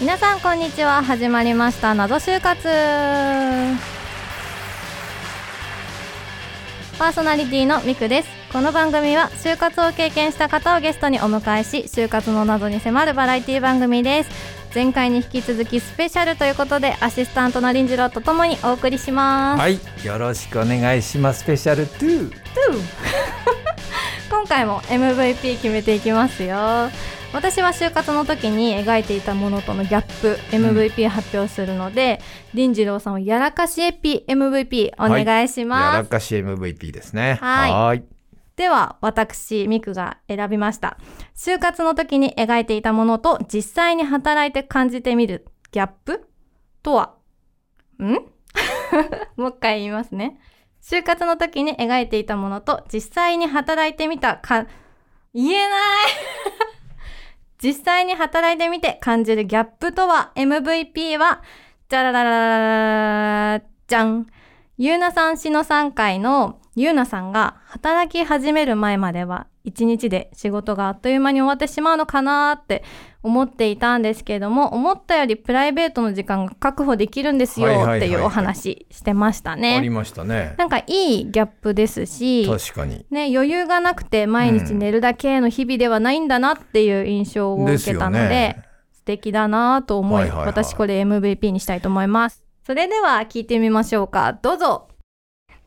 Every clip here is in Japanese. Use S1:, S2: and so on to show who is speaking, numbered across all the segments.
S1: 皆さんこんにちは。始まりました。謎就活。パーソナリティのミクです。この番組は就活を経験した方をゲストにお迎えし就活の謎に迫るバラエティ番組です前回に引き続きスペシャルということでアシスタントの林次郎とともにお送りします、
S2: はい、よろしくお願いします。スペシャル2。
S1: 今回も MVP 決めていきますよ私は就活の時に描いていたものとのギャップ MVP 発表するので、林次郎さんはやらかしエピ MVP お願いし
S2: や
S1: ます、
S2: らかし MVP ですね。
S1: はい。では私ミクが選びました。就活の時に描いていたものと実際に働いて感じてみるギャップとは？ん？もう一回言いますね。就活の時に描いていたものと実際に働いてみたか言えない！実際に働いてみて感じるギャップとは？MVP は？じゃらららららじゃんゆうなさんしの3回のゆうなさんが働き始める前までは一日で仕事があっという間に終わってしまうのかなって思っていたんですけれども思ったよりプライベートの時間が確保できるんですよっていうお話してました
S2: あり
S1: ね。
S2: ましたね。
S1: なんかいいギャップですし
S2: 確かに。
S1: ね、余裕がなくて毎日寝るだけの日々ではないんだなっていう印象を受けたので、
S2: ですよね
S1: 素敵だなと思い私これ MVP にしたいと思います。それでは聞いてみましょうか。どうぞ。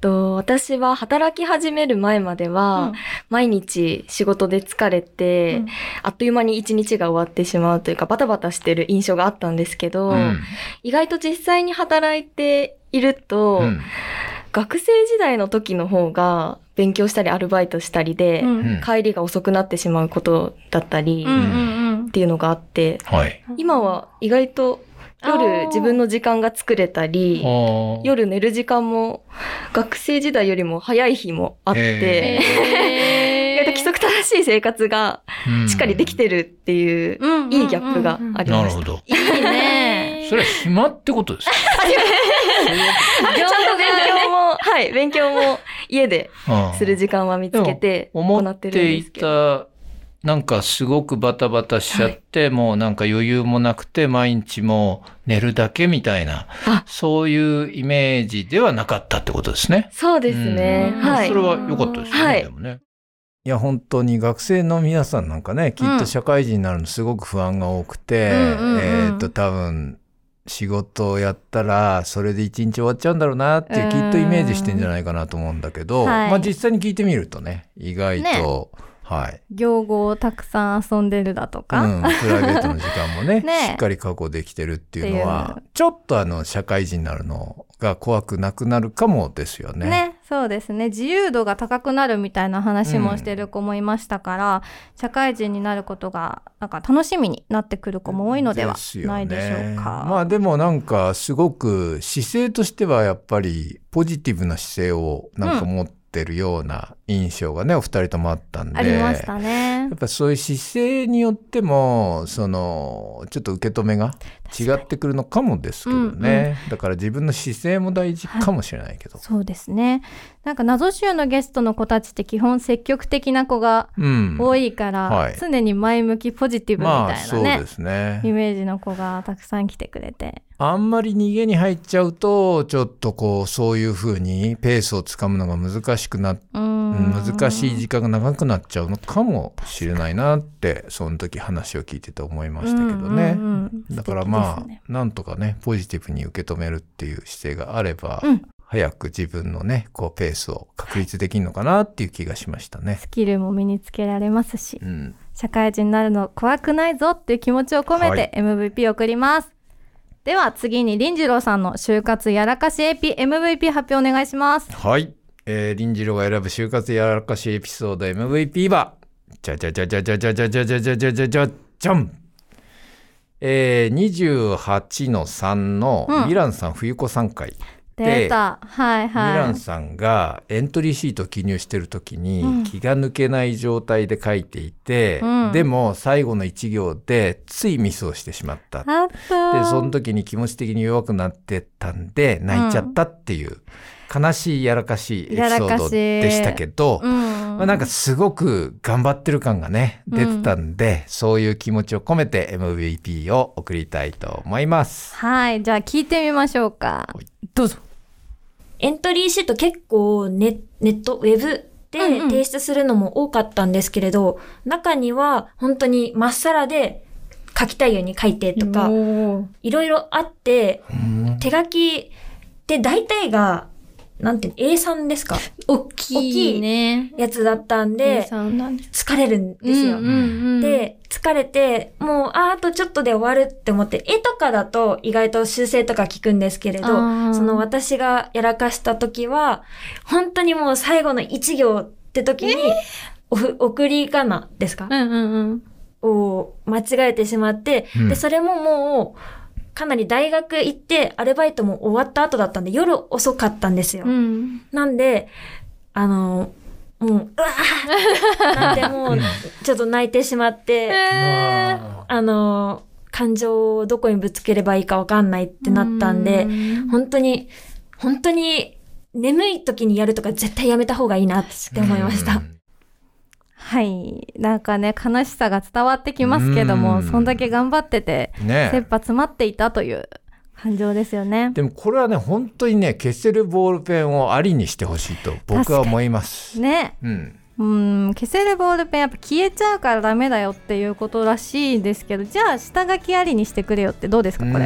S3: と私は働き始める前までは、
S1: うん。
S3: 毎日仕事で疲れて、
S1: うん。
S3: あっという間に一日が終わってしまうというかバタバタしてる印象があったんですけど、
S2: うん。
S3: 意外と実際に働いていると、
S2: うん。
S3: 学生時代の時の方が勉強したりアルバイトしたりで、帰りが遅くなってしまうことだったり、っていうのがあって
S2: はい。
S3: 今は意外と夜自分の時間が作れたり
S2: 夜
S3: 夜寝る時間も学生時代よりも早い日もあって、意外と規則正しい生活がしっかりできてるっていう、
S1: うん。
S3: いいギャップがありました。
S2: なるほど。
S1: いいね。
S2: それは暇ってことですか？
S3: ちゃんと勉強も、はい、勉強も家で
S2: うん
S3: する時間は見つけて行ってるん
S2: てい
S3: ですけど。
S2: た、なんかすごくバタバタしちゃって、もうなんか余裕もなくて、毎日もう寝るだけみたいな
S3: あ、
S2: そういうイメージではなかったってことですね。
S3: そうですね。
S1: うん。
S3: はい。
S2: それ。は良かったですよね、
S3: はい。
S2: でもね。いや、本当に学生の皆さんなんかね、きっと社会人になるのすごく不安が多くて、
S1: うん
S2: えっと、多分、仕事をやったら、それで一日終わっちゃうんだろうなって、
S1: うん。
S2: きっとイメージしてんじゃないかなと思うんだけど、
S1: はい。
S2: まあ実際に聞いてみるとね、意外と、
S1: ね
S2: はい。
S1: 行語をたくさん遊んでるだとか。
S2: うん、プライベートの時間もね
S1: ね
S2: しっかり確保できてるっていうの
S1: っ
S2: は
S1: て、
S2: ちょっとあの、社会人になるのが怖くなくなるかもですよね。
S1: ね、そうですね自由度が高くなるみたいな話もしてる子もいましたから、社会人になることがなんか楽しみになってくる子も多いのではないでしょうか。
S2: まあでもなんかすごく姿勢としてはやっぱりポジティブな姿勢をなんか持ってるような印象がね、お二人ともあったんで。
S1: ありましたね
S2: やっ。ぱそういう姿勢によっても、その、ちょっと受け止めが違ってくるのかもですけどね。だから自分の姿勢も大事かもしれないけど。
S1: そうですね。なんか謎集のゲストの子たちって基本積極的な子が
S2: うん。
S1: 多いから、
S2: はい
S1: 常に前向きポジティブみ
S2: まあ
S1: たいなね、
S2: そうですね。
S1: イメージの子がたくさん来てくれて。
S2: あんまり逃げに入っちゃうと、ちょっとこう、そういう風にペースをつかむのが難しくな難しい時間が長くなっちゃうのかもしれないなってその時話を聞いてて思いましたけどね。
S1: うんうんうん
S2: だからまあ、
S1: ね
S2: なんとかねポジティブに受け止めるっていう姿勢があれば、
S1: うん
S2: 早く自分のねこうペースを確立できるのかなっていう気がしましたね。
S1: スキルも身につけられますし、
S2: うん、
S1: 社会人になるの怖くないぞっていう気持ちを込めて MVP を送ります。では次に林次郎さんの就活やらかしエピ MVP 発表お願いします。
S2: はい、えー、林次郎が選ぶ就活やらかしエピソード MVP はじゃじゃじゃじゃじゃじゃじゃじゃじゃじゃじゃじゃじゃじゃんえー、28の3のヴィランさん冬子さん会、
S1: 出た。はい
S2: ミラ
S1: はい
S2: ンさんがエントリーシートを記入してる時に
S1: うん。
S2: 気が抜けない状態で書いていて、
S1: うん。
S2: でも最後の一行でついミスをしてしまった。
S1: あった。
S2: でその時に気持ち的に弱くなってたんで泣いちゃったっていう、悲しいやらかしいエピソードでしたけど、
S1: うん
S2: まあ、なんかすごく頑張ってる感がね出てたんで、そういう気持ちを込めて MVP を送りたいと思います。
S1: はい。じゃあ聞いてみましょうか。
S2: はい。
S1: どうぞ。
S4: エントリーシート結構ネネット、ウェブで
S1: うんうん。
S4: 提出するのも多かったんですけれど、中には本当にまっさらで書きたいように書いてとか、いろいろあって、
S2: うん。
S4: 手書きで大体が、なんて、A3 ですか？
S1: 大きいね。
S4: やつだったんで、疲れるんですよ。で、疲れて、もう、あ、あとちょっとで終わるって思って、絵とかだと意外と修正とか聞くんですけれど、その私がやらかした時は、本当にもう最後の一行って時に、おふ送り仮名ですか、
S1: うんうんうん。
S4: を間違えてしまって、
S2: うん。
S4: で、それももう、かなり大学行って、アルバイトも終わった後だったんで、夜遅かったんですよ。
S1: うん。
S4: なんで、あの、もう、うわーなんてもう、ちょっと泣いてしまって、あの、感情をどこにぶつければいいかわかんないってなったんで、本当に、本当に、眠い時にやるとか絶対やめた方がいいなって思いました。
S1: はい。なんかね悲しさが伝わってきますけども
S2: うん。
S1: そんだけ頑張ってて
S2: ね。
S1: 切羽詰まっていたという感情ですよね。
S2: でもこれはね本当にね消せるボールペンをありにしてほしいと僕は思います。
S1: ね。
S2: うん、
S1: うん。消せるボールペンやっぱ消えちゃうからダメだよっていうことらしいですけどじゃあ下書きありにしてくれよってどうですかこ
S2: う
S1: れ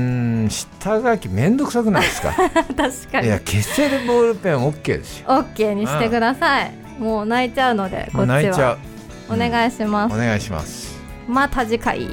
S2: 下書きめんどくさくないですか？
S1: 確かに。
S2: いや消せるボールペン OK ですよ。
S1: OK にしてください。もう泣いちゃうのでこっちは。
S2: 泣いちゃう
S1: お願いします。
S2: お願いします。
S1: また次回